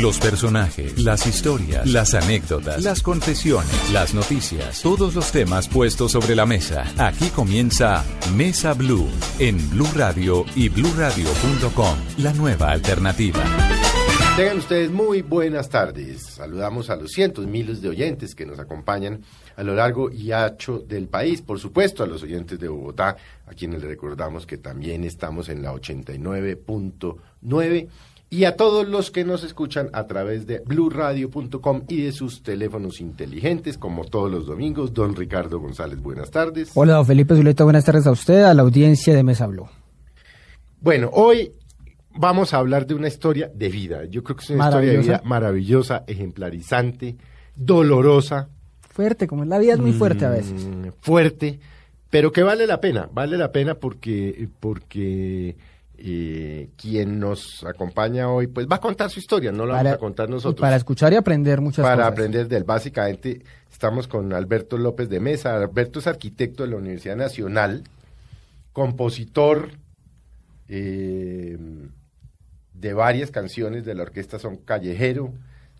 Los personajes, las historias, las anécdotas, las confesiones, las noticias, todos los temas puestos sobre la mesa. Aquí comienza Mesa Blue en Blue Radio y bluradio.com, la nueva alternativa. Tengan ustedes muy buenas tardes. Saludamos a los cientos, miles de oyentes que nos acompañan a lo largo y ancho del país. Por supuesto, a los oyentes de Bogotá, a quienes les recordamos que también estamos en la 89.9 y a todos los que nos escuchan a través de bluradio.com y de sus teléfonos inteligentes, como todos los domingos. Don Ricardo González, buenas tardes. Hola, don Felipe Zuleta, buenas tardes a usted, a la audiencia de Mesa Blue. Bueno, hoy vamos a hablar de una historia de vida. Yo creo que es una historia de vida maravillosa, ejemplarizante, dolorosa. Fuerte, como la vida es muy fuerte a veces. Mm, fuerte, pero que vale la pena, vale la pena porque, porque eh, quien nos acompaña hoy, pues va a contar su historia, no la vamos a contar nosotros. para escuchar y aprender muchas para cosas. Para aprender de él. Básicamente, estamos con Alberto López de Mesa. Alberto es arquitecto de la Universidad Nacional, compositor eh, de varias canciones de la orquesta Son Callejero.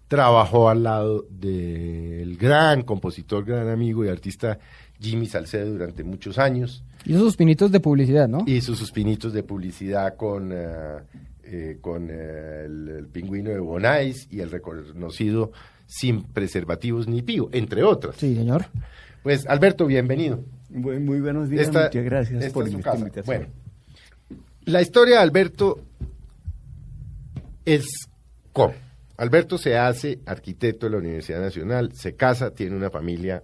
Trabajó al lado del gran compositor, gran amigo y artista Jimmy Salcedo durante muchos años. Y sus pinitos de publicidad, ¿no? Y sus pinitos de publicidad con, uh, eh, con uh, el, el, pingüino de Bonais y el reconocido Sin Preservativos ni Pío, entre otras. Sí, señor. Pues, Alberto, bienvenido. Muy, muy buenos días, esta, muchas gracias esta por es esta invitación. Bueno, la historia de Alberto es cómo. Alberto se hace arquitecto de la Universidad Nacional, se casa, tiene una familia,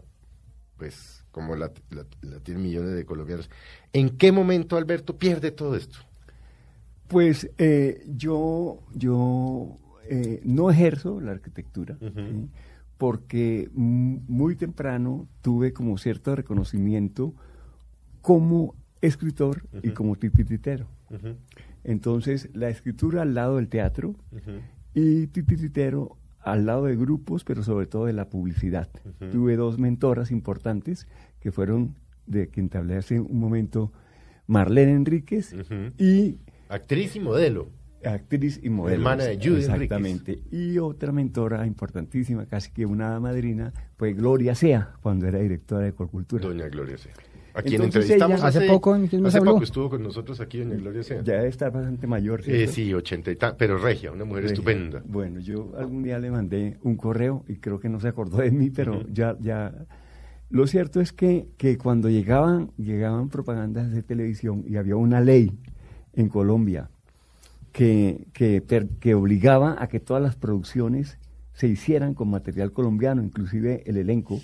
pues como la, la, la tienen millones de colombianos. ¿En qué momento Alberto pierde todo esto? Pues eh, yo, yo eh, no ejerzo la arquitectura, uh -huh. ¿sí? porque muy temprano tuve como cierto reconocimiento como escritor uh -huh. y como titiritero. Uh -huh. Entonces, la escritura al lado del teatro y titiritero al lado de grupos, pero sobre todo de la publicidad. Tuve dos mentoras importantes que fueron, de quien te hablé hace un momento, Marlene Enríquez y... Actriz y modelo. Actriz y modelo. Hermana de Judy Exactamente. Enríquez. Y otra mentora importantísima, casi que una madrina, fue Gloria Sea, cuando era directora de Colcultura. Doña Gloria Sea. A quien Entonces entrevistamos ella, hace, hace, poco, ¿en hace poco estuvo con nosotros aquí Doña Gloria Sea. Ya debe estar bastante mayor. Eh, sí, ochenta y tal, pero regia, una mujer regia. estupenda. Bueno, yo algún día le mandé un correo y creo que no se acordó de mí, pero uh -huh. ya, ya. Lo cierto es que, que cuando llegaban, llegaban propagandas de televisión y había una ley en Colombia que, que, per, que obligaba a que todas las producciones se hicieran con material colombiano, inclusive el elenco.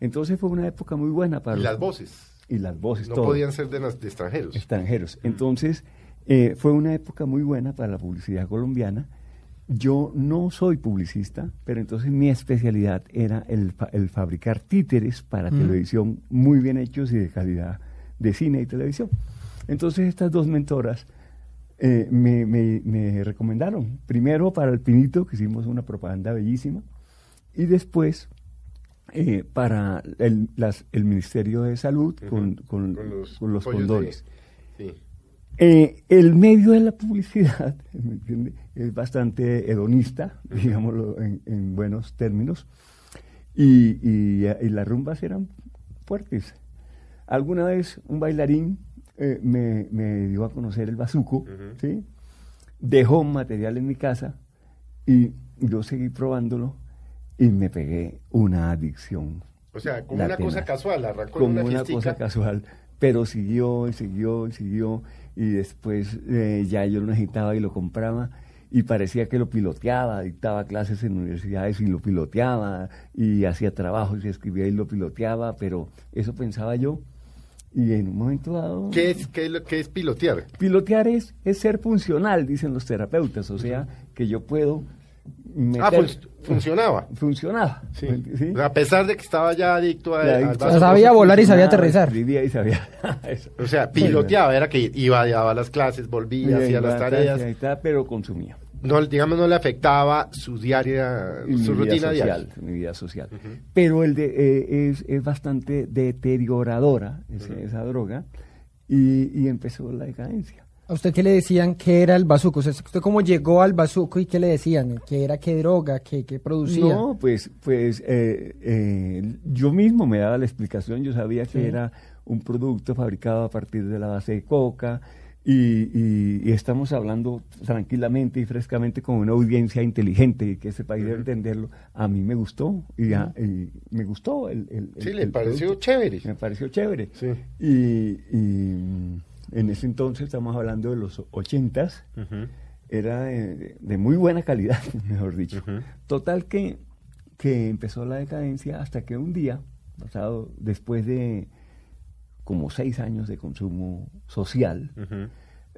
Entonces fue una época muy buena para... Y las voces. Y las voces. No todo. podían ser de, de extranjeros. Extranjeros. Entonces eh, fue una época muy buena para la publicidad colombiana. Yo no soy publicista, pero entonces mi especialidad era el, el fabricar títeres para mm. televisión muy bien hechos y de calidad de cine y televisión. Entonces estas dos mentoras eh, me, me, me, recomendaron, primero para el Pinito, que hicimos una propaganda bellísima, y después eh, para el, las, el, Ministerio de Salud uh -huh. con, con, con, los, con los condones. Sí. Eh, el medio de la publicidad es bastante hedonista, uh -huh. digámoslo en, en, buenos términos, y, y, y, las rumbas eran fuertes. Alguna vez un bailarín eh, me, me, dio a conocer el bazuco, uh -huh. ¿sí? dejó material en mi casa y yo seguí probándolo y me pegué una adicción. O sea, como una cosa casual, arrancó como una, una cosa casual, pero siguió y siguió y siguió y después eh, ya yo lo necesitaba y lo compraba y parecía que lo piloteaba, dictaba clases en universidades y lo piloteaba y hacía trabajos y escribía y lo piloteaba, pero eso pensaba yo y en un momento dado... ¿Qué es, qué es, lo, qué es pilotear? Pilotear es, es ser funcional, dicen los terapeutas, o sea, que yo puedo Ah, funcionaba. Funcionaba. Sí. ¿sí? A pesar de que estaba ya adicto a, Ya, al vaso O sea, sabía volar y sabía aterrizar. Escribía y sabía. Eso. O sea, piloteaba, era que iba, daba las clases, volvía, hacía las tareas. clase y tal, pero consumía. No, digamos, no le afectaba su diaria, su mi vida rutina social, diaria. mi vida social. Pero el de, eh, es, es bastante deterioradora ese- esa droga y, y empezó la decadencia. ¿A usted qué le decían que era el bazuco? O sea, ¿usted cómo llegó al bazuco y qué le decían? ¿Qué era qué droga? ¿Qué, qué producía? No, pues, pues eh, eh, yo mismo me daba la explicación. Yo sabía que Sí. era un producto fabricado a partir de la base de coca y, y- y estamos hablando tranquilamente y frescamente con una audiencia inteligente y que ese país debe entenderlo. A mí me gustó y, a- y me gustó el, el- Sí, el- le el pareció producto. chévere. Me pareció chévere. Sí. Y, y, en ese entonces, estamos hablando de los ochentas, era de, de muy buena calidad, mejor dicho. Total que, que empezó la decadencia hasta que un día, pasado después de como seis años de consumo social,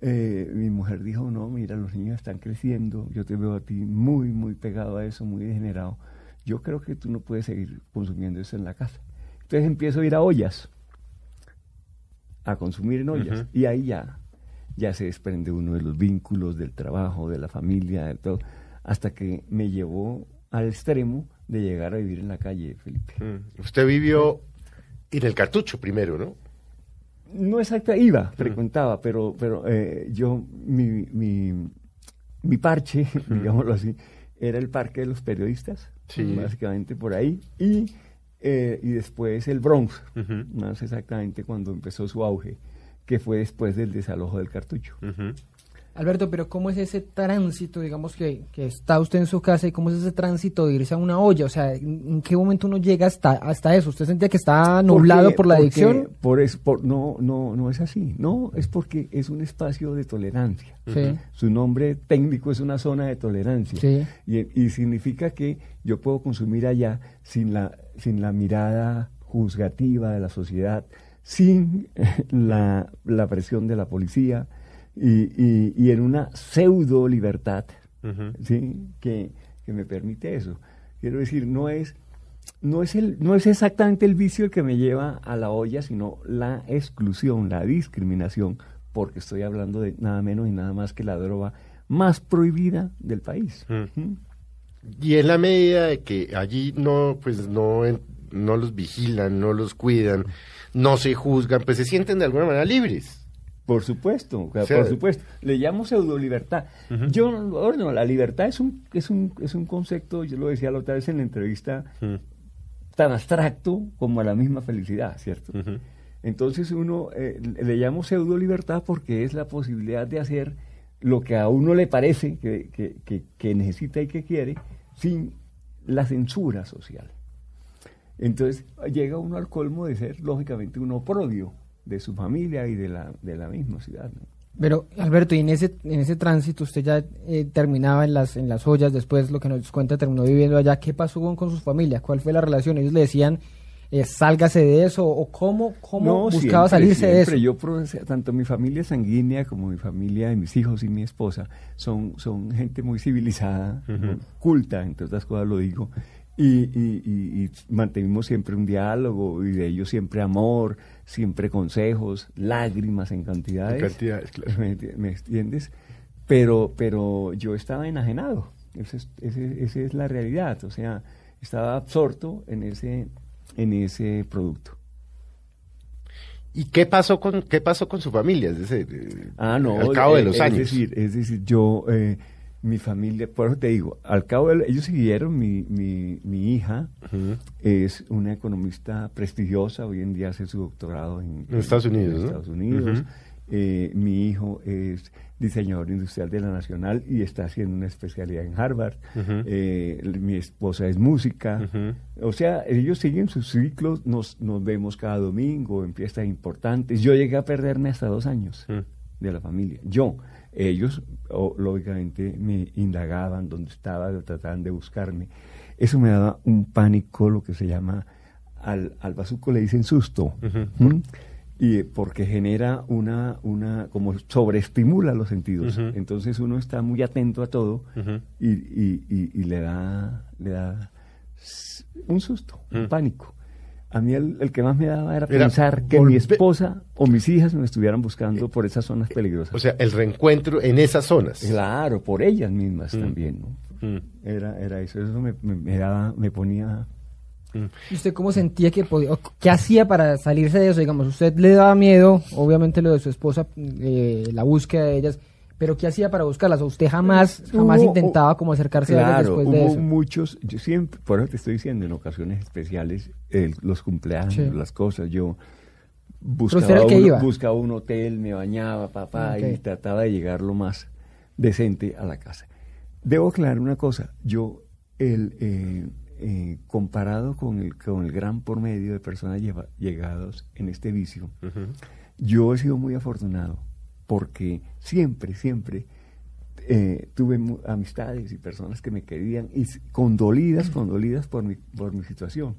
eh, mi mujer dijo, no, mira, los niños están creciendo, yo te veo a ti muy, muy pegado a eso, muy degenerado. Yo creo que tú no puedes seguir consumiendo eso en la casa. Entonces empiezo a ir a ollas, a consumir en ollas, y ahí ya, ya se desprende uno de los vínculos del trabajo, de la familia, de todo, hasta que me llevó al extremo de llegar a vivir en la calle, Felipe. Mm. Usted vivió en el cartucho primero, ¿no? No exacta, iba, frecuentaba, pero, pero eh, yo, mi, mi, mi parche, digámoslo así, era el parque de los periodistas, Sí. básicamente por ahí, y, eh, y después el Bronx, más exactamente cuando empezó su auge, que fue después del desalojo del cartucho. Alberto, pero ¿cómo es ese tránsito, digamos, que, que está usted en su casa y cómo es ese tránsito de irse a una olla? O sea, ¿en, qué momento uno llega hasta, hasta eso? ¿Usted sentía que está nublado Porque- por la adicción? Por es, por, no, no, no es así. No, es porque es un espacio de tolerancia. Sí. Su nombre técnico es una zona de tolerancia. Sí. Y, y significa que yo puedo consumir allá sin la, sin la mirada juzgativa de la sociedad, sin la, la presión de la policía y, y- y en una pseudo libertad ¿sí? que, que me permite eso. Quiero decir, no es, no, es el, no es exactamente el vicio el que me lleva a la olla, sino la exclusión, la discriminación, porque estoy hablando de nada menos y nada más que la droga más prohibida del país. ¿Mm? Y en la medida de que allí no, pues no, no los vigilan, no los cuidan, no se juzgan, pues se sienten de alguna manera libres. Por supuesto, o sea, por supuesto. Le llamo pseudo libertad. Yo, no, la libertad es un, es un, es un concepto, yo lo decía la otra vez en la entrevista, tan abstracto como a la misma felicidad, ¿cierto? Entonces uno eh, le llamo pseudo libertad porque es la posibilidad de hacer lo que a uno le parece que, que- que- que necesita y que quiere sin la censura social. Entonces llega uno al colmo de ser, lógicamente, un oprobio de su familia y de la, de la misma ciudad. ¿no? Pero, Alberto, y en ese, en ese tránsito usted ya eh, terminaba en las, en las ollas, después lo que nos cuenta, terminó viviendo allá. ¿Qué pasó con, con sus familias? ¿Cuál fue la relación? Ellos le decían, eh, sálgase de eso, o cómo, cómo buscaba siempre, salirse de eso. siempre. Yo, tanto mi familia sanguínea como mi familia, mis hijos y mi esposa, son, son gente muy civilizada, muy culta, entre otras cosas lo digo, y, y- y- y mantenimos siempre un diálogo, y de ellos siempre amor, siempre consejos, lágrimas en cantidades. En cantidades, claro. ¿Me, enti- me entiendes? Pero, pero yo estaba enajenado, esa es, ese- es la realidad, o sea, estaba absorto en ese, en ese producto. ¿Y qué pasó con qué pasó con su familia? Es decir, Ah, no. al cabo de eh, los es años. Decir, es decir, yo, eh, mi familia, por eso te digo, al cabo de, ellos siguieron, mi, mi, mi hija es una economista prestigiosa, hoy en día hace su doctorado en, En Estados Unidos, en ¿no? Estados Unidos. Eh, mi hijo es diseñador industrial de la Nacional y está haciendo una especialidad en Harvard. Eh, mi esposa es música. O sea, ellos siguen sus ciclos, nos, nos vemos cada domingo en fiestas importantes. Yo llegué a perderme hasta dos años de la familia. Yo, ellos, o- lógicamente, me indagaban dónde estaba, trataban de buscarme. Eso me daba un pánico, lo que se llama, al, al bazuco le dicen susto. ¿Mm? y porque genera una, una como sobreestimula los sentidos. Entonces uno está muy atento a todo y, y- y- y le da, le da un susto, un Mm. pánico. A mí el, el que más me daba era, Era pensar que mi esposa o mis hijas me estuvieran buscando por esas zonas peligrosas. O sea, el reencuentro en esas zonas. Claro, por ellas mismas Mm. también, ¿no? Mm. Era, era eso, eso me, me, me daba, me ponía... ¿Y usted cómo sentía que podía, o qué hacía para salirse de eso? Digamos, usted le daba miedo, obviamente lo de su esposa, eh, la búsqueda de ellas, pero ¿qué hacía para buscarlas? ¿O usted jamás, jamás Hubo- intentaba como acercarse a ellas Claro, después de hubo eso? muchos, yo siempre, por eso te estoy diciendo, en ocasiones especiales, el- los cumpleaños, Sí. las cosas, yo buscaba, un, iba. buscaba un hotel, me bañaba, papá, Ok. y trataba de llegar lo más decente a la casa. Debo aclarar una cosa, yo, el, eh, eh, comparado con el, con el gran por medio de personas lleva- llegados en este vicio, yo he sido muy afortunado porque siempre, siempre eh, tuve amistades y personas que me querían y condolidas, condolidas por mi, por mi situación.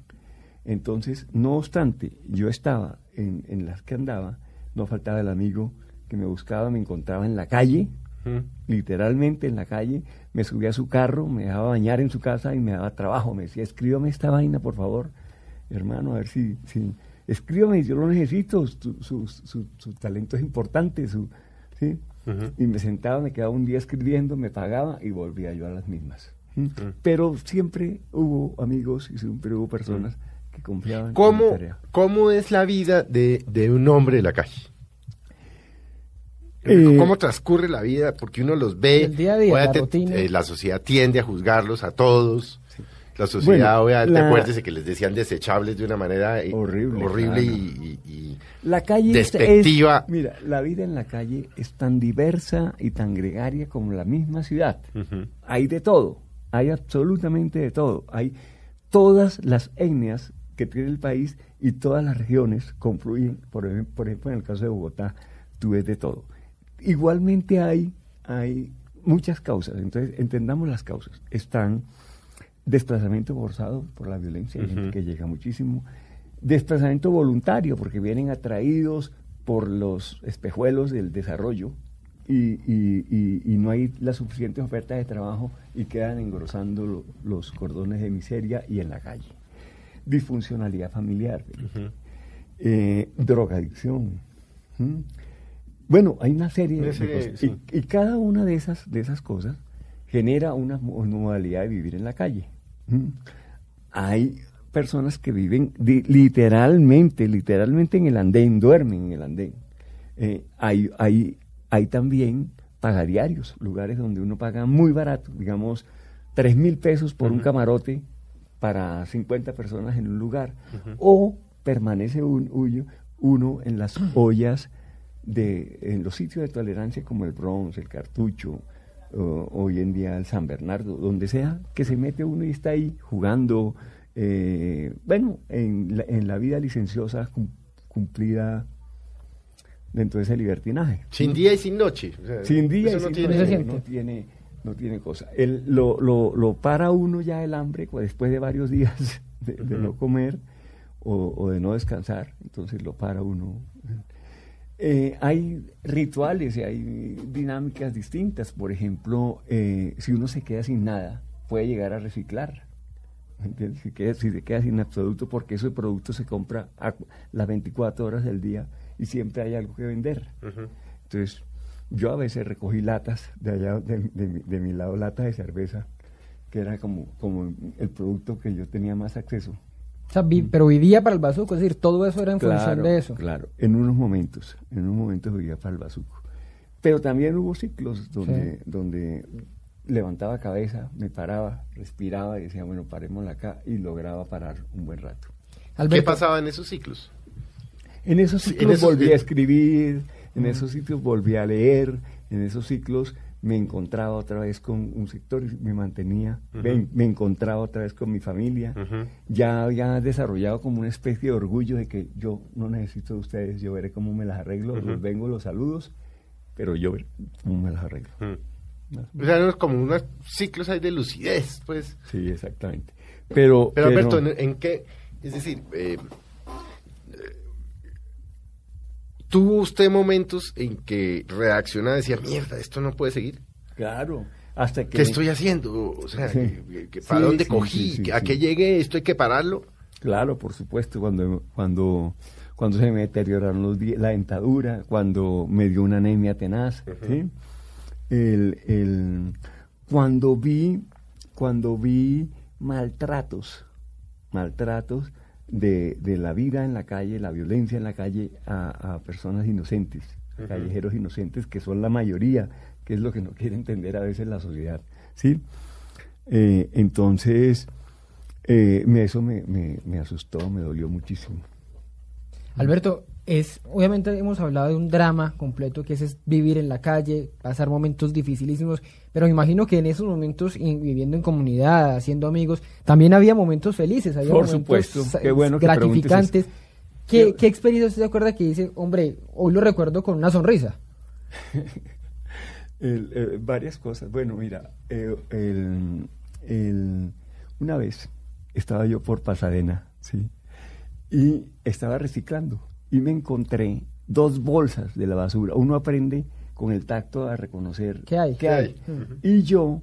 Entonces, no obstante, yo estaba en, en las que andaba, no faltaba el amigo que me buscaba, me encontraba en la calle, Ujú. literalmente en la calle, me subía a su carro, me dejaba bañar en su casa y me daba trabajo. Me decía, escríbame esta vaina, por favor, hermano, a ver si, si escríbame, yo lo necesito, su, su, su- su talento es importante, su, ¿sí? Y me sentaba, me quedaba un día escribiendo, me pagaba y volvía yo a las mismas. Pero siempre hubo amigos y siempre hubo personas que confiaban en mi ¿Cómo, tarea. ¿Cómo es la vida de, de un hombre de la calle? Eh, ¿Cómo transcurre la vida? Porque uno los ve. El día a día, la obviamente, rutina. eh, la sociedad tiende a juzgarlos a todos. La sociedad, Bueno, obviamente, la- acuérdese que les decían desechables de una manera eh, Horrible, horrible claro. y, y- y- La calle es- Despectiva. es- mira, la vida en la calle es tan diversa y tan gregaria como la misma ciudad. Hay de todo, hay absolutamente de todo. Hay todas las etnias que tiene el país y todas las regiones confluyen. Por, ejem- por ejemplo, en el caso de Bogotá, tú ves de todo. Igualmente hay, hay muchas causas, entonces entendamos las causas. Están desplazamiento forzado por la violencia, hay gente que llega muchísimo. Desplazamiento voluntario, porque vienen atraídos por los espejuelos del desarrollo y, y- y- y no hay la suficiente oferta de trabajo y quedan engrosando lo- los cordones de miseria y en la calle. Disfuncionalidad familiar, eh, drogadicción. ¿m? Bueno, hay una serie, de serie, cosas. sí. Y, y cada una de esas, de esas cosas genera una mo- modalidad de vivir en la calle. ¿M? Hay personas que viven literalmente, literalmente en el andén, duermen en el andén. Eh, hay, hay, hay también pagadiarios, lugares donde uno paga muy barato, digamos, tres mil pesos por un camarote para 50 personas en un lugar. O permanece un, huyo- uno en las ollas de en los sitios de tolerancia como el Bronx, el Cartucho, o- hoy en día el San Bernardo, donde sea que se mete uno y está ahí jugando, eh, bueno, en la, en la vida licenciosa cum- cumplida dentro de ese libertinaje. Sin día y sin noche. o sea, Sin día y no sin tiene- noche, no tiene, no tiene cosa. El, lo, lo, lo para uno ya el hambre después de varios días de, de no comer o, o de no descansar, entonces lo para uno. Eh, hay rituales y hay dinámicas distintas. Por ejemplo, eh, si uno se queda sin nada, puede llegar a reciclar. Si, queda- si se queda sin absoluto, porque ese producto se compra a las 24 horas del día y siempre hay algo que vender. Entonces, yo a veces recogí latas de allá, de, de mi lado, latas de cerveza, que era como, como el producto que yo tenía más acceso. O sea, vi- pero vivía para el bazuco, es decir, todo eso era en función de eso. Claro, en unos momentos, en unos momentos vivía para el bazuco. Pero también hubo ciclos donde, donde levantaba cabeza, me paraba, respiraba y decía, bueno, parémosla acá y lograba parar un buen rato. ¿Qué pasaba en esos ciclos? En esos en ciclos esos- volví a escribir, en esos sitios volví a leer, en esos ciclos me encontraba otra vez con un sector y me mantenía, me, me encontraba otra vez con mi familia. Ya había desarrollado como una especie de orgullo de que yo no necesito de ustedes, yo veré cómo me las arreglo, Ujú. los vengo, los saludos, pero yo veré cómo me las arreglo. O sea, como unos ciclos ahí de lucidez, pues. Sí, exactamente. Pero, Pero Alberto, ¿en, en qué? Es decir, eh, eh, ¿Tuvo usted momentos en que reacciona y decía, mierda, esto no puede seguir? Claro. Hasta que ¿Qué estoy haciendo? O sea, Sí. que- que- ¿para Sí, dónde cogí? sí, ¿A qué llegué? ¿Esto hay que pararlo? Claro, por supuesto, cuando, cuando, cuando se me deterioraron los la dentadura, cuando me dio una anemia tenaz. El, el- cuando vi, cuando vi maltratos, maltratos de, de la vida en la calle, la violencia en la calle a, a personas inocentes, Ujú. callejeros inocentes, que son la mayoría, que es lo que no quiere entender a veces la sociedad, ¿sí? Eh, entonces, eh, me- eso me, me- me asustó, me dolió muchísimo. Alberto, es obviamente hemos hablado de un drama completo que es, es vivir en la calle, pasar momentos dificilísimos, pero me imagino que en esos momentos y viviendo en comunidad, haciendo amigos, también había momentos felices, había Por momentos supuesto, qué bueno gratificantes. ¿Qué, Qué- ¿Qué experiencia usted se acuerda que dice, hombre, hoy lo recuerdo con una sonrisa? El, eh, varias cosas. Bueno, mira, eh, el- el- una vez estaba yo por Pasadena, ¿sí? Y estaba reciclando y me encontré dos bolsas de la basura. Uno aprende con el tacto a reconocer ¿Qué hay? qué hay. Y yo,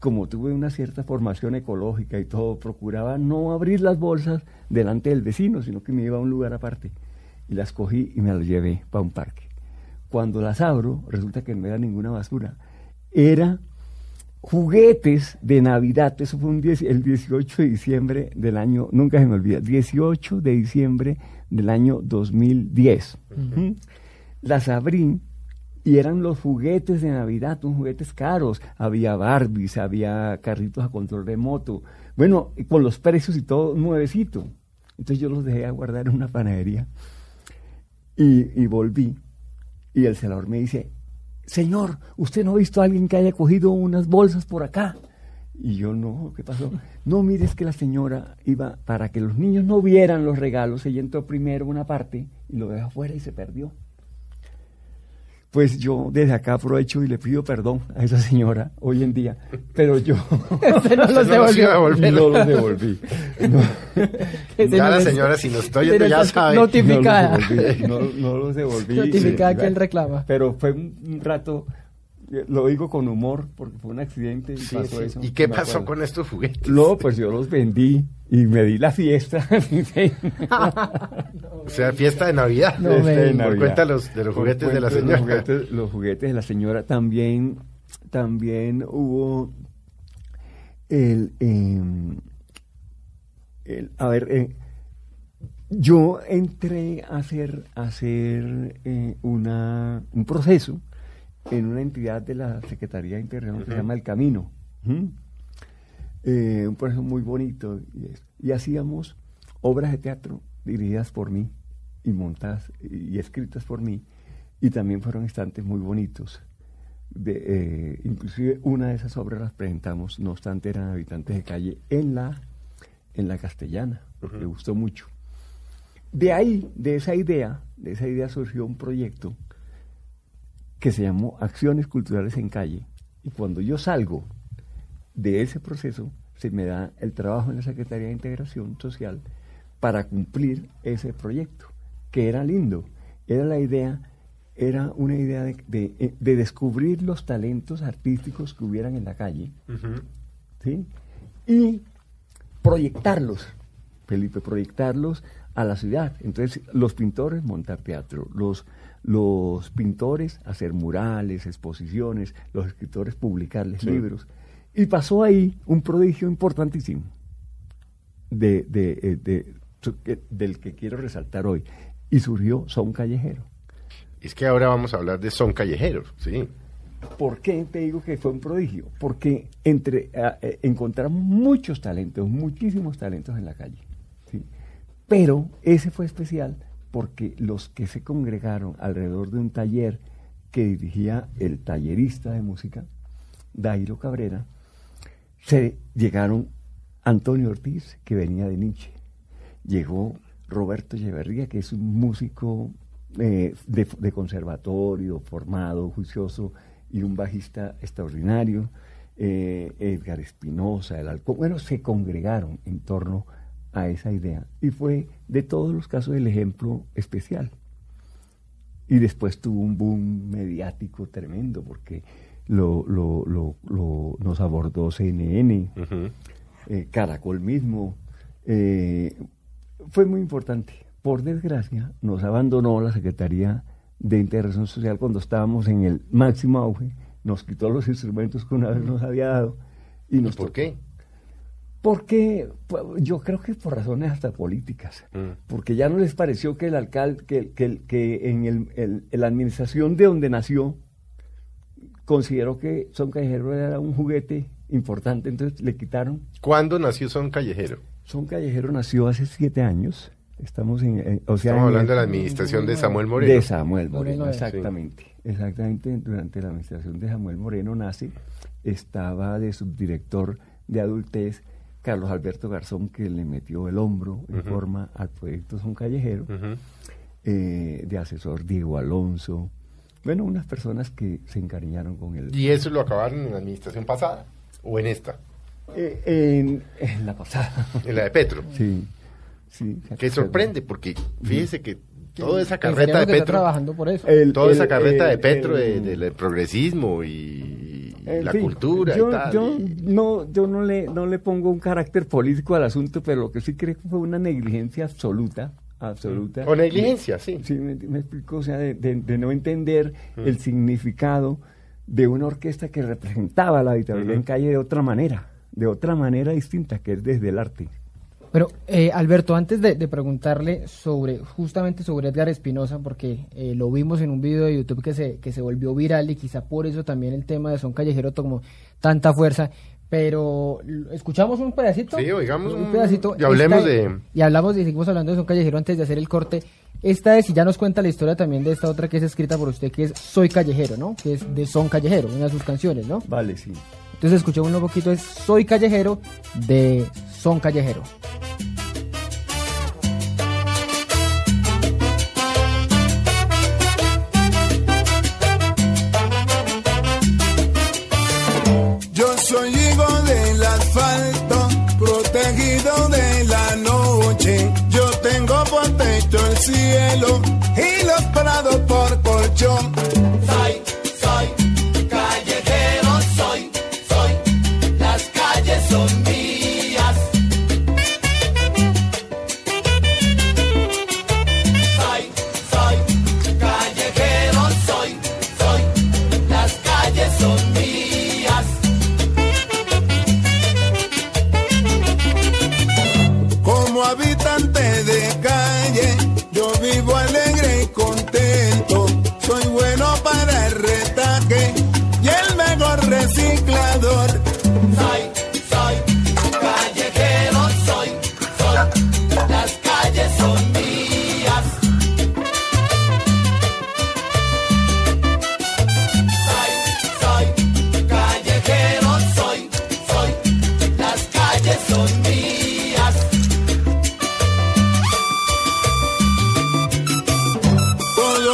como tuve una cierta formación ecológica y todo, procuraba no abrir las bolsas delante del vecino, sino que me iba a un lugar aparte. Y las cogí y me las llevé para un parque. Cuando las abro, resulta que no era ninguna basura. Era juguetes de Navidad. Eso fue un diez- el 18 de diciembre del año, nunca se me olvida, 18 de diciembre del año 2010. Ujú. Las abrí y eran los juguetes de Navidad, unos juguetes caros. Había Barbies, había carritos a control remoto. Bueno, con los precios y todo nuevecito. Entonces yo los dejé a guardar en una panadería y, y volví. Y el celador me dice, Señor, ¿usted no ha visto a alguien que haya cogido unas bolsas por acá? Y yo no, ¿qué pasó? No, mire, es que la señora iba, para que los niños no vieran los regalos, ella entró primero una parte y lo dejó afuera y se perdió. Pues yo desde acá aprovecho y le pido perdón a esa señora hoy en día, pero yo no los Usted no los devolví. No. Ya la señora, si nos oyendo, Pero ya sabe. Notificada. No los devolví, no, no los devolví. Notificada Sí, que él reclama. Pero fue un, rato, lo digo con humor, porque fue un accidente y Sí, pasó sí. eso. ¿Y qué pasó acuerdo. con estos juguetes? No, pues yo los vendí y me di la fiesta. O sea, fiesta de Navidad. Fiesta de Por cuenta los, de los juguetes de la señora. Los juguetes, los juguetes de la señora también, también hubo el, em, el- a ver, eh, yo entré a hacer, a hacer eh, una, un proceso en una entidad de la Secretaría de Interior que se llama El Camino. ¿Mm? Eh, un proceso muy bonito. Y, y hacíamos obras de teatro dirigidas por mí y montadas y, y escritas por mí. Y también fueron instantes muy bonitos. De, eh, inclusive una de esas obras las presentamos, no obstante eran habitantes de calle, en la, en la castellana. Ujú. Me gustó mucho. De ahí, de esa idea, de esa idea surgió un proyecto que se llamó Acciones Culturales en Calle. Y cuando yo salgo de ese proceso, se me da el trabajo en la Secretaría de Integración Social para cumplir ese proyecto, que era lindo. Era la idea, era una idea de, de- eh, de descubrir los talentos artísticos que hubieran en la calle. ¿sí? Y proyectarlos, Felipe, proyectarlos a la ciudad. Entonces, los pintores montar teatro, los, los pintores hacer murales, exposiciones, los escritores publicarles Sí. libros. Y pasó ahí un prodigio importantísimo de, de- eh, de- del que quiero resaltar hoy. Y surgió Son Callejero. Es que ahora vamos a hablar de son callejeros, sí. ¿Por qué te digo que fue un prodigio? Porque entre, ah, eh, encontramos muchos talentos, muchísimos talentos en la calle. ¿sí? Pero ese fue especial porque los que se congregaron alrededor de un taller que dirigía el tallerista de música, Dairo Cabrera, se llegaron Antonio Ortiz, que venía de Nietzsche, llegó Roberto Echeverría, que es un músico eh, de, conservatorio, formado, juicioso, y un bajista extraordinario, eh, Edgar Espinosa, el Alcón, bueno, se congregaron en torno a esa idea. Y fue de todos los casos el ejemplo especial. y después tuvo un boom mediático tremendo porque lo, lo- lo- lo- nos abordó CNN, eh, Caracol mismo. eh, fue muy importante. Por desgracia, nos abandonó la Secretaría de Integración Social cuando estábamos en el máximo auge, nos quitó los instrumentos que una vez nos había dado. ¿Y nos por qué? Porque pues, yo creo que por razones hasta políticas, porque ya no les pareció que el alcalde, que, que, que en el, la administración de donde nació, consideró que Son Callejero era un juguete importante, entonces le quitaron. ¿Cuándo nació Son Callejero? Son Callejero nació hace siete años, estamos en, en- o sea, Estamos en hablando de la administración de Samuel Moreno. de Samuel Moreno, Moreno, exactamente. Exactamente, durante la administración de Samuel Moreno nace, estaba de subdirector de adultez Carlos Alberto Garzón, que le metió el hombro en forma al proyecto Son Callejero, eh, de asesor Diego Alonso, bueno, unas personas que se encariñaron con él. ¿Y eso lo acabaron en la administración pasada? ¿O en esta? Eh, en, en la pasada. En la de Petro. Sí, sí. Que sorprende, porque fíjese que toda esa carreta de Petro, trabajando por eso. El- toda esa el- carreta de Petro el- de- del progresismo y, y En la fin, cultura yo, y tal. Yo no, yo no le, no le pongo un carácter político al asunto, pero lo que sí creo que fue una negligencia absoluta, absoluta. O negligencia, sí. Sí, me, me explico, o sea, de, de- de no entender Mm. el significado de una orquesta que representaba la dictadura en Ujú. calle de otra manera, de otra manera distinta, que es desde el arte. Pero, eh, Alberto, antes de, de preguntarle sobre, justamente sobre Edgar Espinosa, porque eh, lo vimos en un video de YouTube que se, que se volvió viral y quizá por eso también el tema de Son Callejero tomó tanta fuerza, pero escuchamos un pedacito. Sí, oigamos un- pedacito. y hablemos Esta- de- Y hablamos, y seguimos hablando de Son Callejero antes de hacer el corte. Esta es, y ya nos cuenta la historia también de esta otra que es escrita por usted, que es Soy Callejero, ¿no? Que es de Son Callejero, una de sus canciones, ¿no? Vale, sí. Entonces escuchemos un poquito, es Soy Callejero de Son Callejero. Yo soy hijo del asfalto, protegido de la noche. Yo tengo por techo el cielo y los prados por colchón.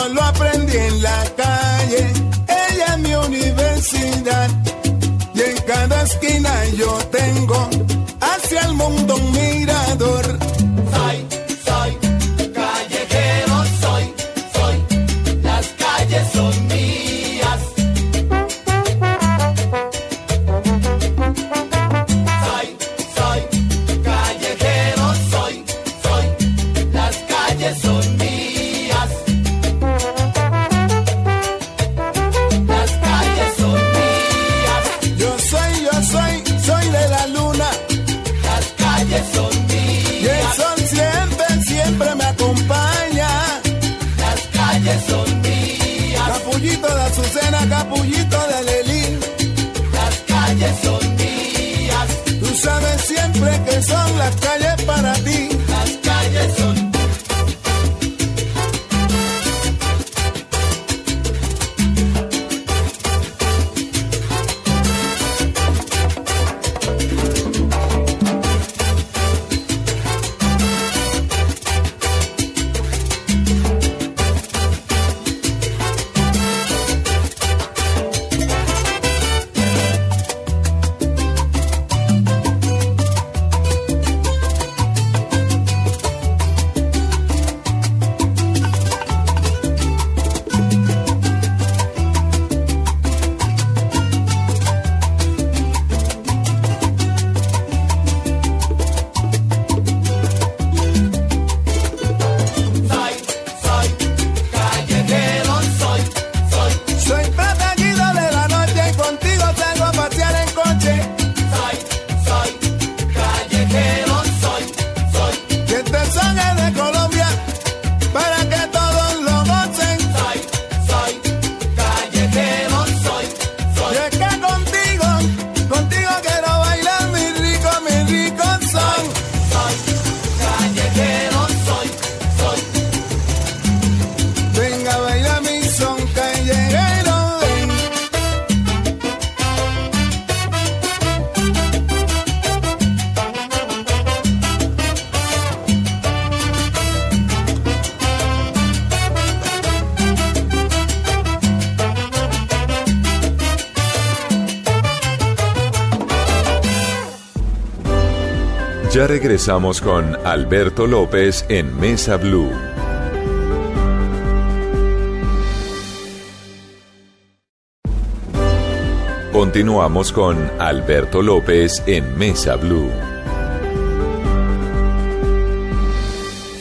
Lo aprendí en la calle, ella es mi universidad. Y en cada esquina yo tengo hacia el mundo un mirador. Regresamos con Alberto López en Mesa Blue. Continuamos con Alberto López en Mesa Blue.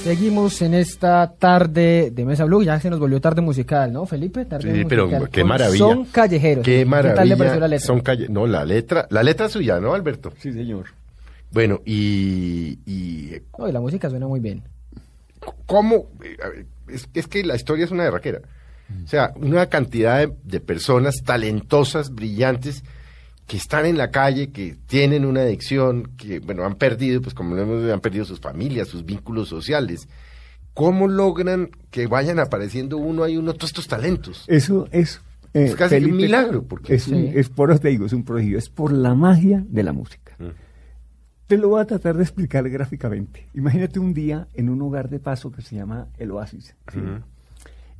Seguimos en esta tarde de Mesa Blue, ya se nos volvió tarde musical, ¿no, Felipe? Tarde Sí, pero qué maravilla. Son callejeros. Qué ¿Qué maravilla. tal le pareció la letra? Son calle... No, la letra, la letra suya, ¿no, Alberto? Sí, señor. Bueno, y, y No, y la música suena muy bien. ¿cómo? A Es, es que la historia es una derraquera. O sea, una cantidad de, de personas talentosas, brillantes, que están en la calle, que tienen una adicción, que, bueno, han perdido, pues como lo hemos han perdido sus familias, sus vínculos sociales. ¿Cómo logran que vayan apareciendo uno y uno todos estos talentos? Eso es... eh, Es casi un milagro, porque- es, un- Sí. es por eso te digo, es un prodigio, es por la magia de la música. Te lo voy a tratar de explicar gráficamente. Imagínate un día en un hogar de paso que se llama El Oasis.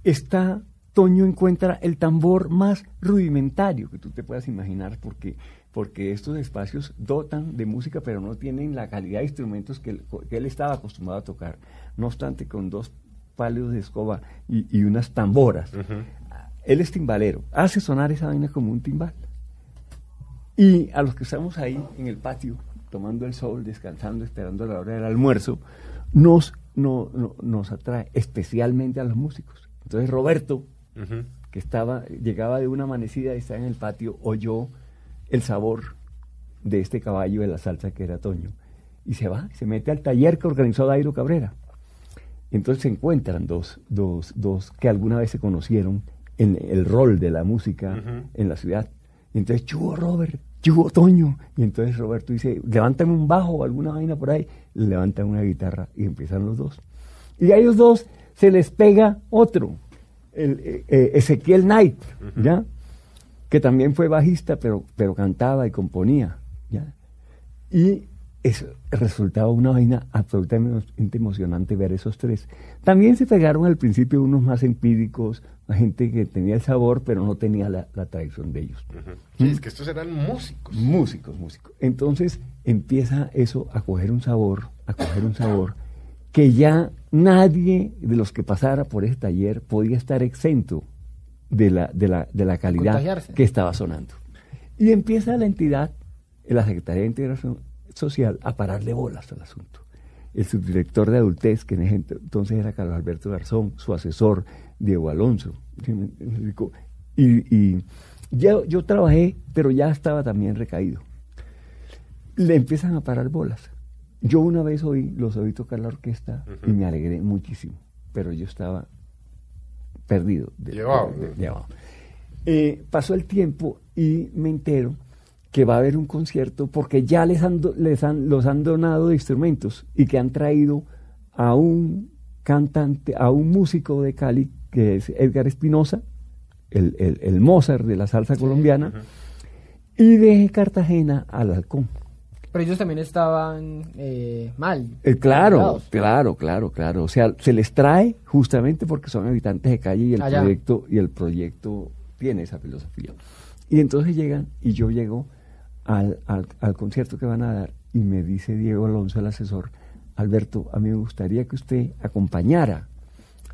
Está, Toño encuentra el tambor más rudimentario que tú te puedas imaginar, porque, porque estos espacios dotan de música, pero no tienen la calidad de instrumentos que él, que él estaba acostumbrado a tocar. No obstante, con dos palos de escoba y, y unas tamboras. Él es timbalero, hace sonar esa vaina como un timbal. Y a los que estamos ahí en el patio, tomando el sol, descansando, esperando la hora del almuerzo, nos, no- no- nos atrae, especialmente a los músicos. Entonces Roberto, que estaba, llegaba de una amanecida y estaba en el patio, oyó el sabor de este caballo de la salsa que era Toño. Y se va, se mete al taller que organizó Dairo Cabrera. Entonces se encuentran dos, dos, dos que alguna vez se conocieron en el rol de la música en la ciudad. Entonces, chugo Robert, chugo Toño. Y entonces Roberto dice, levántame un bajo o alguna vaina por ahí. Le levantan una guitarra y empiezan los dos. Y a ellos dos se les pega otro, el, eh, eh, Ezequiel Knight, ¿ya? Que también fue bajista, pero, pero cantaba y componía, ¿ya? Y eso resultaba una vaina absolutamente emocionante ver esos tres. También se pegaron al principio unos más empíricos, gente que tenía el sabor, pero no tenía la, la tradición de ellos. Sí, es que estos eran músicos. Músicos, músicos. Entonces empieza eso a coger un sabor, a coger un sabor que ya nadie de los que pasara por ese taller podía estar exento de la, de la, de la calidad Contagiarse. que estaba sonando. Y empieza la entidad, la Secretaría de Integración Social, a pararle bolas al asunto. El subdirector de adultez, que en ese ent- entonces era Carlos Alberto Garzón, su asesor, Diego Alonso. Y, y ya, yo trabajé, pero ya estaba también recaído. Le empiezan a parar bolas. Yo una vez oí, los oí tocar la orquesta y me alegré muchísimo, pero yo estaba perdido. de- Llevado, de- de- ¿no? llevado. Eh, pasó el tiempo y me entero que va a haber un concierto porque ya les han, les han, los han donado de instrumentos y que han traído a un cantante, a un músico de Cali, que es Edgar Espinosa, el, el- el Mozart de la salsa colombiana, y de Cartagena al Halcón. Pero ellos también estaban eh, mal. Eh, claro, Cuidados. claro, claro, claro. O sea, se les trae justamente porque son habitantes de calle y el Allá. proyecto y el proyecto tiene esa filosofía. Y entonces llegan y yo llego al, al, al concierto que van a dar y me dice Diego Alonso, el asesor, Alberto, a mí me gustaría que usted acompañara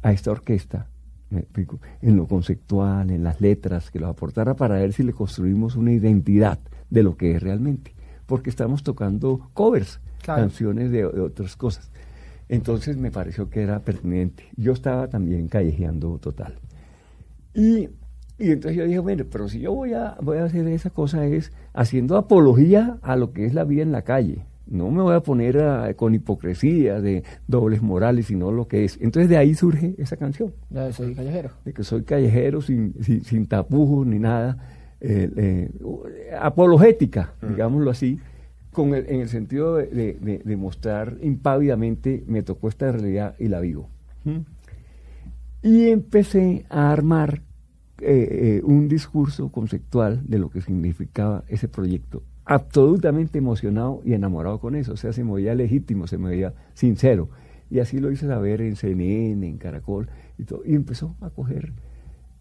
a esta orquesta, explico, en lo conceptual, en las letras, que los aportara para ver si le construimos una identidad de lo que es realmente. Porque estamos tocando covers, Claro. canciones de, de otras cosas. Entonces me pareció que era pertinente. Yo estaba también callejeando total. Y, y entonces yo dije, bueno, pero si yo voy a, voy a hacer esa cosa es haciendo apología a lo que es la vida en la calle. No me voy a poner a- con hipocresía de dobles morales, sino lo que es. Entonces de ahí surge esa canción Ya soy callejero. de que soy callejero sin, sin, sin tapujos ni nada, eh, eh, apologética, digámoslo así, con el- en el sentido de, de- de- de mostrar impávidamente, me tocó esta realidad y la vivo. ¿Mm? Y empecé a armar eh, eh, un discurso conceptual de lo que significaba ese proyecto. Absolutamente emocionado y enamorado con eso. O sea, se me veía legítimo, se me veía sincero. Y así lo hice saber en CNN, en Caracol y todo. Y empezó a coger.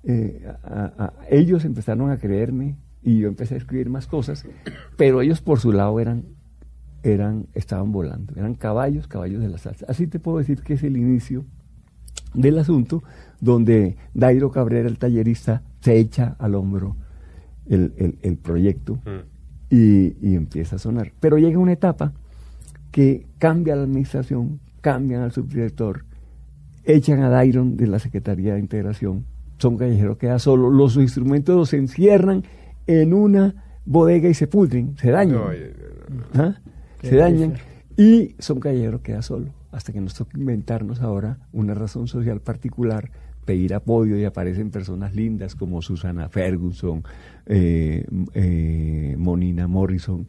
eh, a- ellos empezaron a creerme y yo empecé a escribir más cosas, pero ellos por su lado eran eran, estaban volando, eran caballos, caballos de la salsa. Así te puedo decir que es el inicio del asunto, donde Dairo Cabrera, el tallerista, se echa al hombro el, el- el proyecto y, y empieza a sonar. Pero llega una etapa que cambia la administración, cambian al subdirector, echan a Dairon de la Secretaría de Integración, Son Callejero queda solo, los instrumentos se encierran en una bodega y se pudren, se dañan. No, ¿Ah? Se dañan y Son Callejero queda solo, hasta que nos toca inventarnos ahora una razón social particular, pedir apoyo y aparecen personas lindas como Susana Ferguson, eh, eh, Monina Morrison,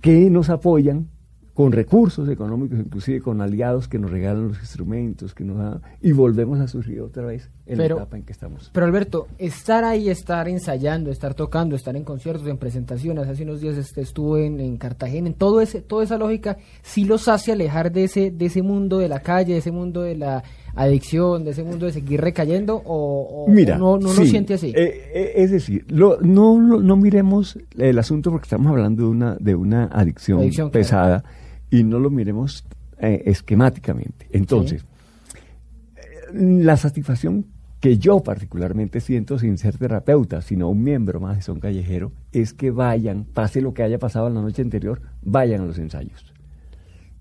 que nos apoyan con recursos económicos, inclusive con aliados que nos regalan los instrumentos, que nos dan, y volvemos a surgir otra vez en Pero- la etapa en que estamos. Pero Alberto, estar ahí, estar ensayando, estar tocando, estar en conciertos, en presentaciones, hace unos días este, estuve en, en Cartagena, en todo ese, toda esa lógica, sí los hace alejar de ese, de ese mundo de la calle, de ese mundo de la adicción, de ese mundo de seguir recayendo, o, o- Mira, no, no lo siente así. eh, eh, es decir, lo- no, lo- no miremos el asunto porque estamos hablando de una, de una adicción, Adicción, claro. pesada y no lo miremos eh, esquemáticamente. Entonces, la satisfacción que yo particularmente siento sin ser terapeuta, sino un miembro más de Son Callejero, es que vayan, pase lo que haya pasado en la noche anterior, vayan a los ensayos.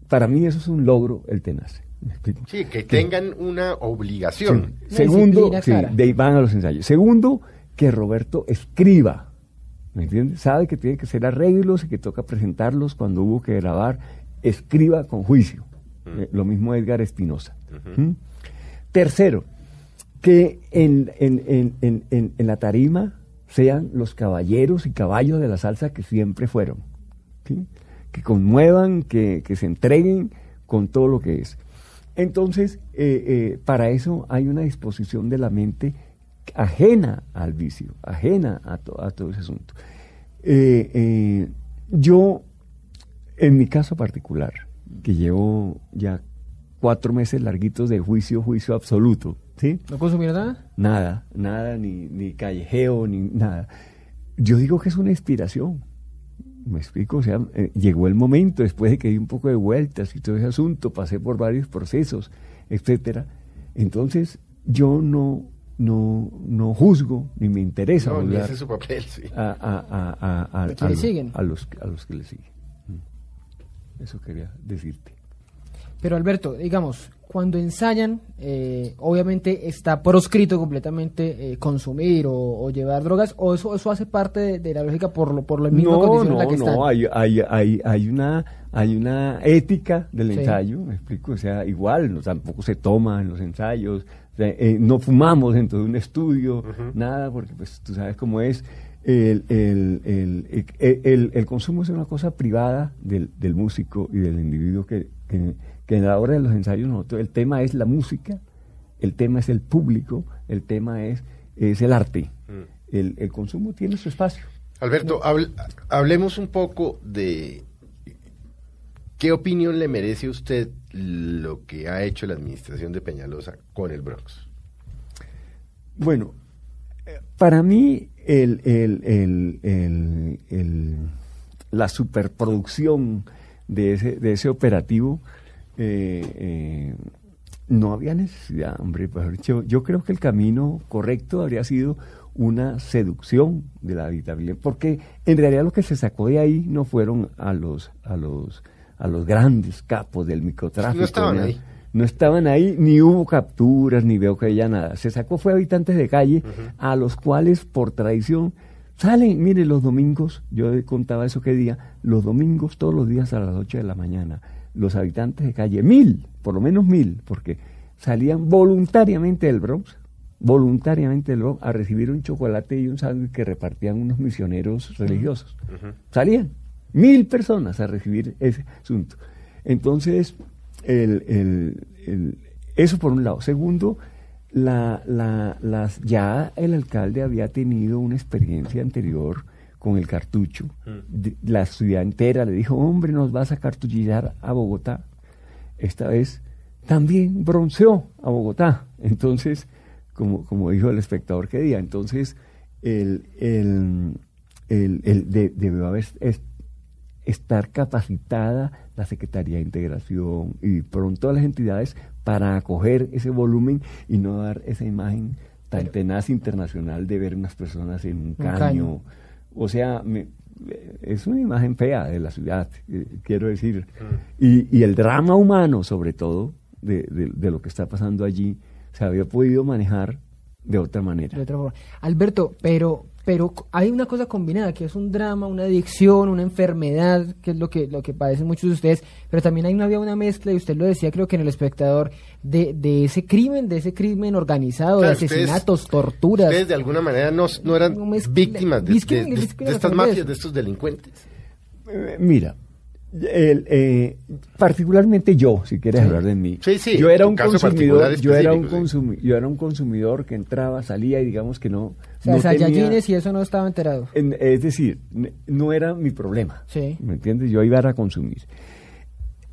Para mí eso es un logro el tenaz. ¿Me explico? Sí, que tengan una obligación. Sí. Segundo, sí, clara. de ahí van a los ensayos. Segundo, que Roberto escriba. ¿Me entiendes? Sabe que tiene que ser arreglos y que toca presentarlos cuando hubo que grabar. Escriba con juicio. Eh, lo mismo Edgar Espinosa. ¿Mm? Tercero, que en, en- en- en- la tarima sean los caballeros y caballos de la salsa que siempre fueron. Que conmuevan, que, que se entreguen con todo lo que es. Entonces, eh, eh, para eso hay una disposición de la mente ajena al vicio, ajena a, to- a todo ese asunto. Eh, yo, en mi caso particular, que llevo ya cuatro meses larguitos de juicio, juicio absoluto, ¿sí? ¿No consumir nada? Nada, nada, ni, ni callejeo, ni nada. Yo digo que es una inspiración. Me explico, o sea, eh, llegó el momento, después de que di un poco de vueltas y todo ese asunto, pasé por varios procesos, etcétera. Entonces, yo no, no, no juzgo, ni me interesa No, ni juzgar ese es su papel, sí. a, a, a, a, a los, a los que le siguen. Mm. Eso quería decirte. Pero Alberto, digamos, cuando ensayan, eh, obviamente está proscrito completamente eh, consumir o, o llevar drogas, o eso eso hace parte de, de la lógica por lo por la misma no, condición no, en la que están. no, hay, hay, hay, hay una hay una ética del Sí. ensayo, me explico, o sea, igual, no, tampoco se toma en los ensayos, o sea, eh, no fumamos dentro de un estudio, nada, porque pues tú sabes cómo es, el, el, el, el, consumo es una cosa privada del, del músico y del individuo que, que, que en la hora de los ensayos nosotros, el tema es la música, el tema es el público, el tema es, es el arte, el, el consumo tiene su espacio. Alberto, habl- hablemos un poco de qué opinión le merece a usted lo que ha hecho la administración de Peñalosa con el Bronx. Bueno, para mí el, la superproducción de ese, de ese operativo eh, eh, no había necesidad, hombre. dicho, yo creo que el camino correcto habría sido una seducción de la habitabilidad, porque en realidad lo que se sacó de ahí no fueron a los a los a los grandes capos del microtráfico. No estaban ni a- ahí. No estaban ahí, ni hubo capturas, ni veo que haya nada. Se sacó fue habitantes de calle, a los cuales por tradición salen, mire, los domingos, yo contaba eso que día, los domingos todos los días a las 8 de la mañana, los habitantes de calle, mil, por lo menos mil, porque salían voluntariamente del Bronx, voluntariamente del Bronx, a recibir un chocolate y un sándwich que repartían unos misioneros religiosos. Salían mil personas a recibir ese asunto. Entonces, el, el- el- eso por un lado. Segundo, la, la- las, ya el alcalde había tenido una experiencia anterior con el cartucho. De- la ciudad entera le dijo, hombre, nos vas a cartuchillar a Bogotá. Esta vez también bronceó a Bogotá. Entonces, como, como dijo el espectador que día, entonces el, el, el- el- de- debió haber es- estar capacitada la Secretaría de Integración y pronto las entidades para acoger ese volumen y no dar esa imagen tan tenaz internacional de ver unas personas en un caño. caño. O sea, me- es una imagen fea de la ciudad, eh, quiero decir. Y, y el drama humano, sobre todo, de, de- de lo que está pasando allí, se había podido manejar de otra manera. de otra forma. Alberto, pero pero hay una cosa combinada que es un drama, una adicción, una enfermedad, que es lo que lo que padecen muchos de ustedes, pero también hay una había una mezcla y usted lo decía creo que en el espectador de, de ese crimen, de ese crimen organizado, Claro, de ustedes- asesinatos, torturas. Ustedes de alguna manera no, no eran No mezcla- víctimas de, de- de- Vizquel de estas mafias, de estos delincuentes. Eh, mira, el, eh, particularmente yo, si quieres Sí. hablar de mí, Sí, sí, yo era un consumidor, yo era un consumi- yo era un consumidor que entraba, salía y digamos que no, o sea, no tenía- y eso no estaba enterado. en- es decir, no era mi problema, Sí. ¿me entiendes? Yo iba a consumir.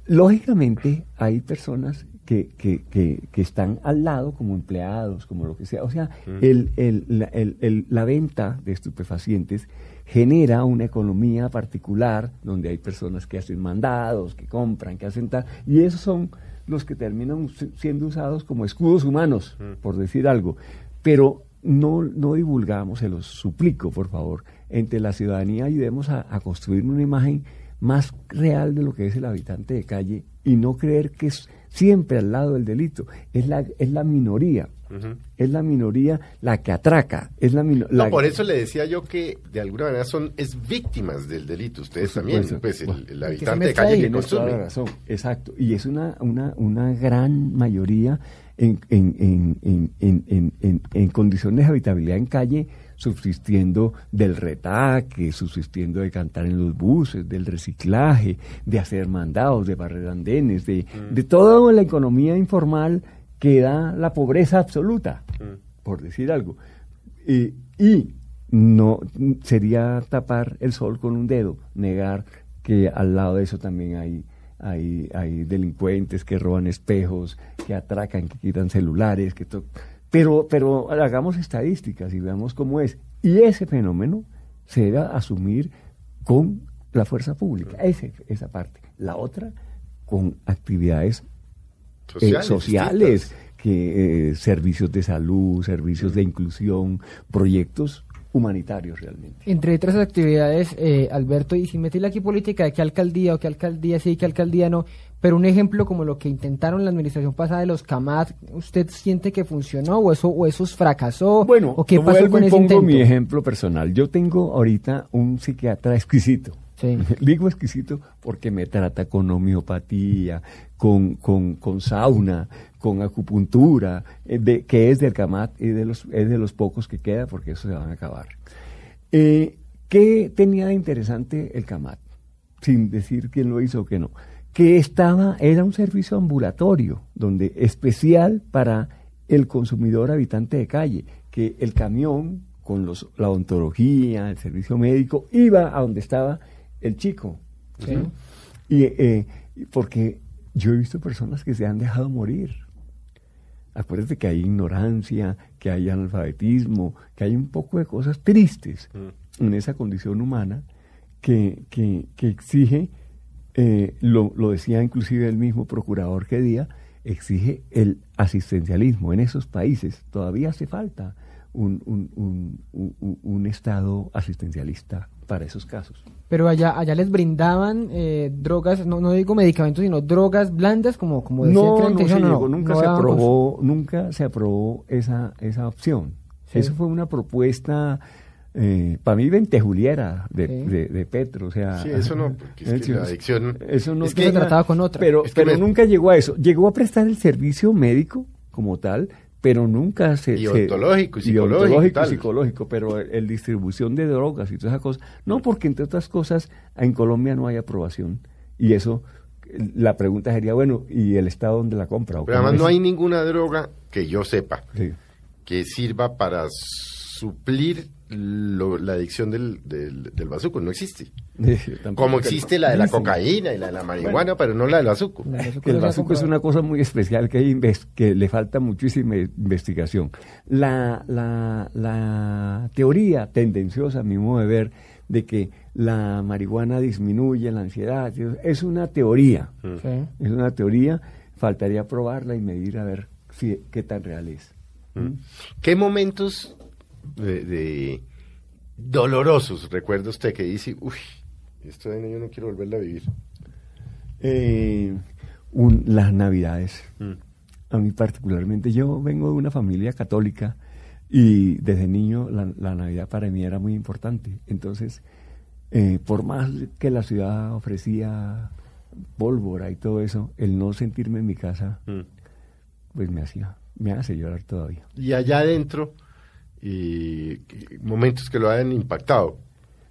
Lógicamente hay personas que, que, que, que están al lado como empleados, como lo que sea. O sea, el, el- la, el- el- la venta de estupefacientes genera una economía particular donde hay personas que hacen mandados, que compran, que hacen tal, y esos son los que terminan si- siendo usados como escudos humanos, por decir algo. Pero no, no divulgamos, se los suplico, por favor, entre la ciudadanía ayudemos a, a construir una imagen más real de lo que es el habitante de calle y no creer que es siempre al lado del delito. Es la, es la minoría. Es la minoría la que atraca. Es la, No, la- por eso le decía yo que de alguna manera son es víctimas del delito. Ustedes también, pues el, habitante de calle que Tienes toda la consume. razón, exacto. Y es una, una, una gran mayoría en, en, en, en, en, en, en- en condiciones de habitabilidad en calle, subsistiendo del retaque, subsistiendo de cantar en los buses, del reciclaje, de hacer mandados, de barrer andenes, de, de toda la economía informal que da la pobreza absoluta, por decir algo. Eh, y no sería tapar el sol con un dedo, negar que al lado de eso también hay, hay, hay delincuentes que roban espejos, que atracan, que quitan celulares, que to- pero, pero hagamos estadísticas y veamos cómo es. Y ese fenómeno se debe asumir con la fuerza pública, ese, esa parte. La otra, con actividades eh, Sociales, que eh, servicios de salud, servicios de inclusión, proyectos humanitarios realmente. Entre otras actividades, eh, Alberto, y sin meterle aquí política de qué alcaldía o qué alcaldía sí, qué alcaldía no, pero un ejemplo como lo que intentaron la administración pasada de los CAMAT, ¿usted siente que funcionó o eso o eso fracasó? Bueno, ¿o qué pasó con y ese pongo intento? mi ejemplo personal. Yo tengo ahorita un psiquiatra exquisito. Sí. Digo exquisito porque me trata con homeopatía, con, con, con sauna, con acupuntura, eh, de, que es del CAMAT y de los, es de los pocos que queda porque eso se van a acabar. Eh, ¿Qué tenía de interesante el CAMAT? Sin decir quién lo hizo o qué no. Que estaba, era un servicio ambulatorio, donde especial para el consumidor habitante de calle, que el camión con los, la odontología, el servicio médico, iba a donde estaba el chico. Sí. Y, eh, porque yo he visto personas que se han dejado morir. Acuérdate que hay ignorancia, que hay analfabetismo, que hay un poco de cosas tristes en esa condición humana que, que, que exige, eh, lo, lo decía inclusive el mismo procurador que día, exige el asistencialismo. En esos países todavía hace falta un, un, un, un- Estado asistencialista para esos casos. Pero allá allá les brindaban eh, drogas, no, no digo medicamentos, sino drogas blandas, como, como decía No, era no, se no, llegó, nunca no se aprobó, nunca se aprobó esa, esa opción. Sí. Eso fue una propuesta, eh, para mí, ventejuliera de, Sí. de, de Petro, o sea... Sí, eso no, porque es que la adicción- Eso no es que se trataba con otra. Pero, Es que pero me- nunca llegó a eso. Llegó a prestar el servicio médico como tal, pero nunca se... Y se- ontológico y psicológico y ontológico y tal. psicológico, pero el, el distribución de drogas y todas esas cosas. No, porque entre otras cosas, en Colombia no hay aprobación. Y eso, la pregunta sería, bueno, ¿y el Estado dónde la compra? ¿O Pero además no hay ninguna droga que yo sepa Sí. que sirva para suplir lo- la adicción del, del, del bazuco. No existe. Como existe la de la cocaína y la de la marihuana, pero no la del bazuco. El bazuco es una cosa muy especial que, hay que le falta muchísima investigación. La, la, la teoría tendenciosa, a mi modo de ver, de que la marihuana disminuye la ansiedad. Es una teoría, Sí. es una teoría, faltaría probarla y medir a ver si, qué tan real es. Mm. ¿Qué momentos de, de dolorosos recuerda usted que dice, uy, esto de yo no quiero volverla a vivir? Eh, un- las navidades. Mm. A mí particularmente, yo vengo de una familia católica y desde niño la, la Navidad para mí era muy importante. Entonces, eh, por más que la ciudad ofrecía pólvora y todo eso, el no sentirme en mi casa, Mm. pues me hacía, me hace llorar todavía. Y allá adentro, y, momentos que lo hayan impactado.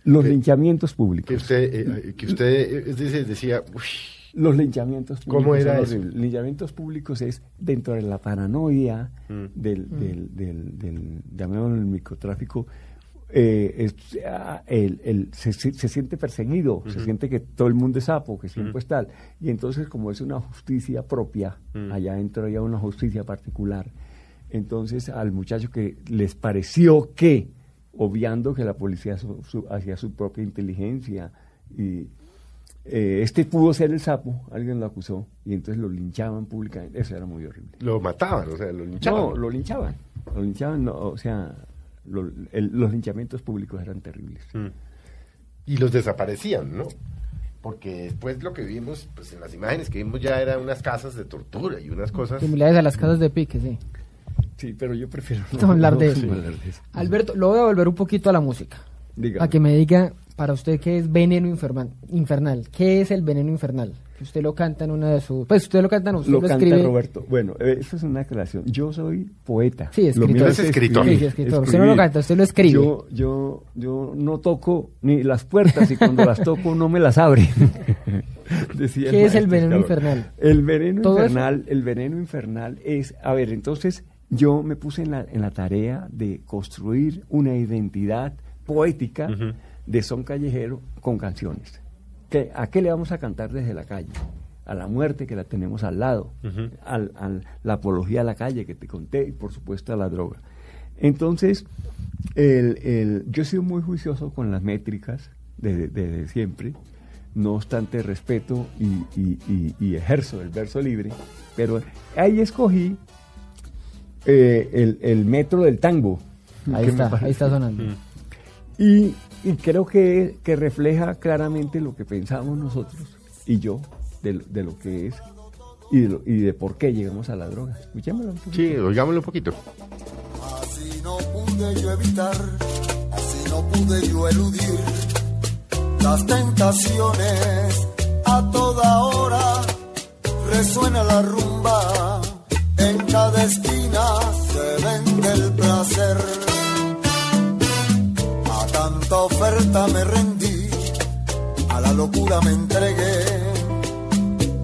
Los Que- linchamientos públicos. Que usted, eh, que usted eh, es decir, decía, uy, Los linchamientos públicos. ¿Cómo era son eso? Linchamientos públicos es dentro de la paranoia Mm. del, del, del, del, llamémoslo el microtráfico. eh, es, ah, el, el- se, se- se siente perseguido, se siente que todo el mundo es sapo, que siempre es tal. Y entonces, como es una justicia propia, Mm. allá adentro hay una justicia particular. Entonces, al muchacho que les pareció que, obviando que la policía su- su- hacía su propia inteligencia y eh, este pudo ser el sapo, alguien lo acusó y entonces lo linchaban públicamente. Eso era muy horrible. lo mataban, o sea, lo linchaban. No, lo linchaban. Lo linchaban, no, o sea, lo- el- los linchamientos públicos eran terribles. Mm. Y los desaparecían, ¿no? Porque después lo que vimos, pues en las imágenes que vimos ya eran unas casas de tortura y unas cosas... Similares a las casas de pique, sí. Sí, pero yo prefiero No hablar de eso. no hablar de eso. Alberto, lo voy a volver un poquito a la música. Dígame. A que me diga, para usted, ¿qué es veneno infernal? infernal? ¿Qué es el veneno infernal? Usted lo canta en una de sus... Pues usted lo canta, no, usted Lo lo, canta escribe... Roberto. Bueno, eh, eso es una aclaración. Yo soy poeta. Sí, Lo mío escritor. es escritor. Sí, sí, escritor. Usted no lo canta, usted lo escribe. Yo, yo, yo no toco ni las puertas y cuando las toco no me las abre. Decía ¿Qué es el veneno infernal? El veneno infernal, el veneno infernal es, a ver, entonces yo me puse en la, en la tarea de construir una identidad poética de son callejero con canciones. ¿Qué- ¿A qué le vamos a cantar desde la calle? A la muerte que la tenemos al lado, al, al- la apología a la calle que te conté y por supuesto a la droga. Entonces, el, el- yo he sido muy juicioso con las métricas desde, desde siempre, no obstante respeto y, y- y- y ejerzo el verso libre, pero ahí escogí eh, el, el metro del tango. Ahí que me está, ahí está sonando. Mm. y, y creo que, que refleja claramente lo que pensamos nosotros y yo de, de lo que es y de, lo- y de por qué llegamos a la droga. Escuchémoslo un poquito. Sí, oigámoslo un poquito. Así no pude yo evitar, así no pude yo eludir las tentaciones. A toda hora resuena la rumba, en cada esquina se vende el placer. A tanta oferta me rendí, a la locura me entregué,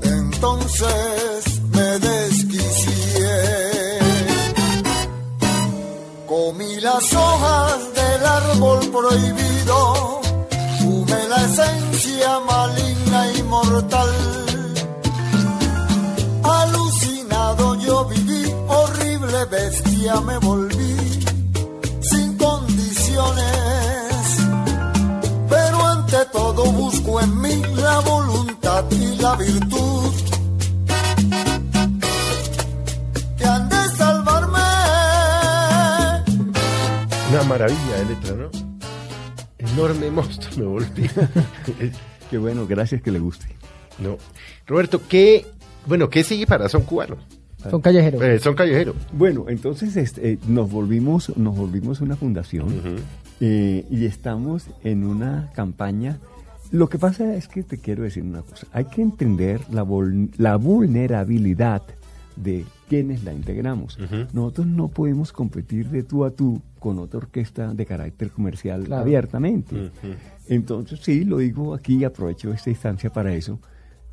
entonces me desquicié. Comí las hojas del árbol prohibido, fumé la esencia maligna y mortal. Bestia me volví, sin condiciones. Pero ante todo busco en mí la voluntad y la virtud que han de salvarme. Una maravilla de letra, ¿no? Enorme monstruo, me volví. Qué bueno, gracias que le guste. no. Roberto, ¿qué, bueno, qué sigue para Son Cubano? Son callejeros. Eh, son Callejero. Bueno, entonces este, eh, nos volvimos nos volvimos una fundación eh, y estamos en una campaña. Lo que pasa es que te quiero decir una cosa. Hay que entender la, vul- la vulnerabilidad de quienes la integramos. Nosotros no podemos competir de tú a tú con otra orquesta de carácter comercial Claro. abiertamente. Entonces, sí, lo digo aquí y aprovecho esta instancia para eso.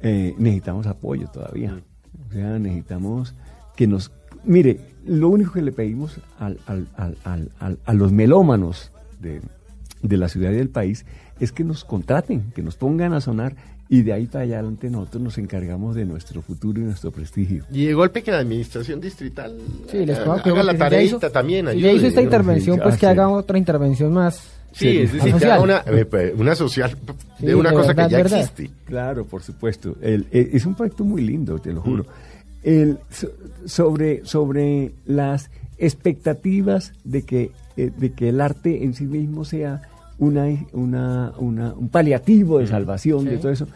eh, necesitamos apoyo todavía. O sea, necesitamos que nos... Mire, lo único que le pedimos al- al- al- a los melómanos de la ciudad y del país es que nos contraten, que nos pongan a sonar y de ahí para adelante nosotros nos encargamos de nuestro futuro y nuestro prestigio. Y de golpe que la administración distrital Sí, les haga, haga la tareita también. si ya ayude. hizo esta intervención, pues Ah, que sí. haga otra intervención más. Sí, es decir, que social. haga una, eh, pues, una social Sí, de una de cosa verdad, que ya verdad. existe. Claro, por supuesto. El- eh, es un proyecto muy lindo, te lo juro. El, so- sobre, sobre las expectativas de que, eh, de que el arte en sí mismo sea una, una, una- un paliativo de salvación de todo eso.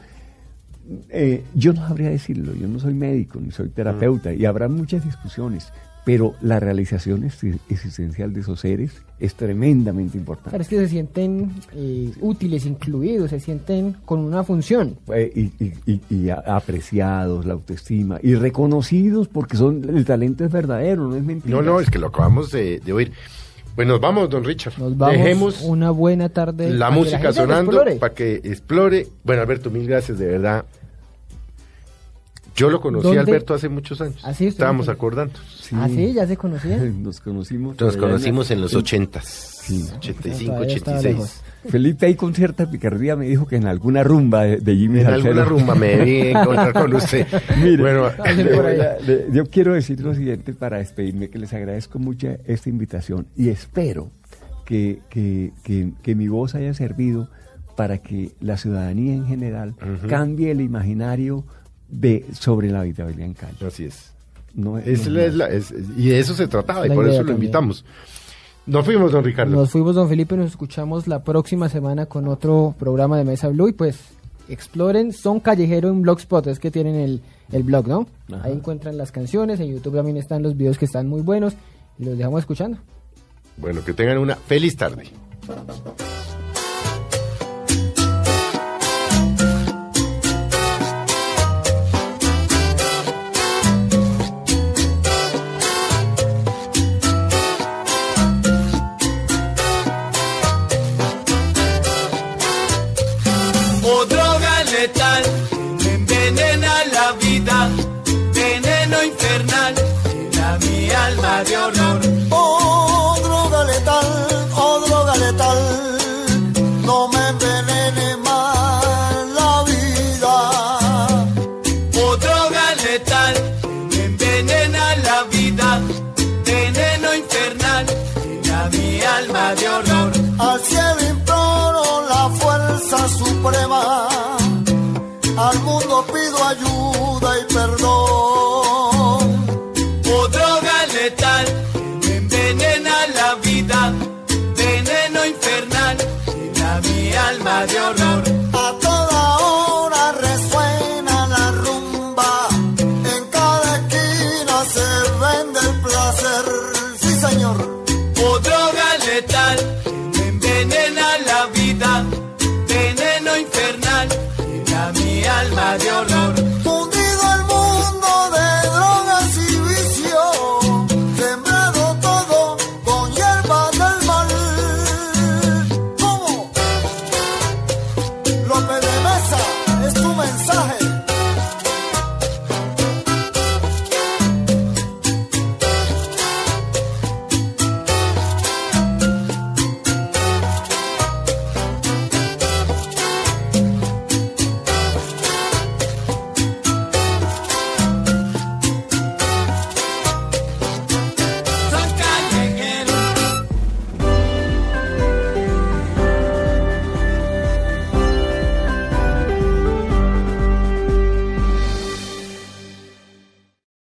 Eh, yo no sabría decirlo, yo no soy médico ni soy terapeuta y habrá muchas discusiones, pero la realización ex- existencial de esos seres es tremendamente importante. Claro, es que se sienten eh, útiles, incluidos, se sienten con una función. Eh, y, y- y- y a- apreciados, la autoestima, y reconocidos porque son el talento es verdadero, no es mentira. No, no, es que lo acabamos de, de oír. Pues nos vamos, don Richard. Nos vamos Dejemos una buena tarde. la música sonando para que explore. Bueno, Alberto, mil gracias, de verdad. Yo lo conocí ¿Dónde? a Alberto hace muchos años. Ah, sí, Estábamos acordando. Ah, sí, ya se conocían. Nos conocimos. Nos conocimos en los ochentas. Sí. 85, Todavía estaba 86. lejos. Felipe ahí con cierta picardía me dijo que en alguna rumba de, de Jimmy En alguna rumba me debí encontrar con usted. Mire, bueno, le yo quiero decir lo siguiente para despedirme, que les agradezco mucho esta invitación y espero que, que- que- que mi voz haya servido para que la ciudadanía en general Ujú. cambie el imaginario de sobre la habitabilidad en calle. así es. No, Es no la- más. es la- es- y de eso se trataba, y por eso lo también. invitamos. Nos fuimos, don Ricardo. Nos fuimos, don Felipe, nos escuchamos la próxima semana con otro programa de Mesa Blue y pues exploren Son Callejero en Blogspot, es que tienen el, el blog, ¿no? Ajá. Ahí encuentran las canciones, en YouTube también están los videos que están muy buenos y los dejamos escuchando. Bueno, que tengan una feliz tarde. Al cielo imploro la fuerza suprema, al mundo pido ayuda y perdón. O droga letal que envenena la vida, veneno infernal llena mi alma de horror. De horror.